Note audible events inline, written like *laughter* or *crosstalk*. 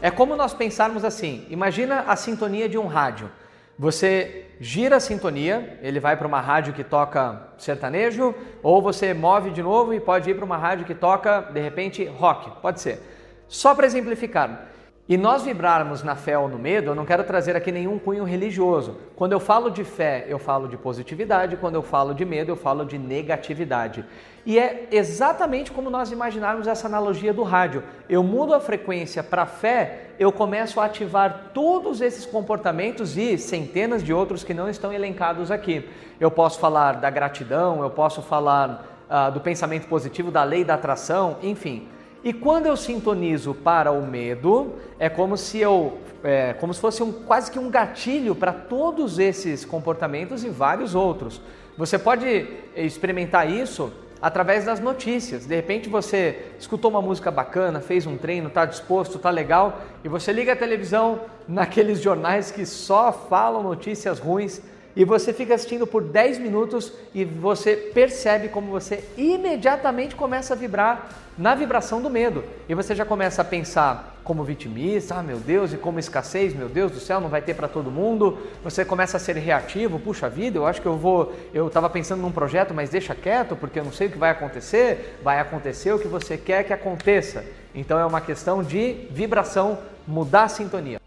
É como nós pensarmos assim: imagina a sintonia de um rádio. Você gira a sintonia, ele vai para uma rádio que toca sertanejo, ou você move de novo e pode ir para uma rádio que toca, de repente, rock, pode ser. Só para exemplificar, e nós vibrarmos na fé ou no medo, eu não quero trazer aqui nenhum cunho religioso. Quando eu falo de fé, eu falo de positividade, quando eu falo de medo, eu falo de negatividade. E é exatamente como nós imaginarmos essa analogia do rádio. Eu mudo a frequência para fé, eu começo a ativar todos esses comportamentos e centenas de outros que não estão elencados aqui. Eu posso falar da gratidão, eu posso falar uh, do pensamento positivo, da lei da atração, enfim. E quando eu sintonizo para o medo, é como se eu, é, como se fosse um, quase que um gatilho para todos esses comportamentos e vários outros. Você pode experimentar isso através das notícias. De repente você escutou uma música bacana, fez um treino, está disposto, está legal, e você liga a televisão *laughs* naqueles jornais que só falam notícias ruins e você fica assistindo por 10 minutos e você percebe como você imediatamente começa a vibrar na vibração do medo. E você já começa a pensar como vitimista, ah meu Deus, e como escassez, meu Deus do céu, não vai ter para todo mundo. Você começa a ser reativo, puxa vida, eu acho que eu vou, eu estava pensando num projeto, mas deixa quieto, porque eu não sei o que vai acontecer. Vai acontecer o que você quer que aconteça. Então é uma questão de vibração, mudar a sintonia.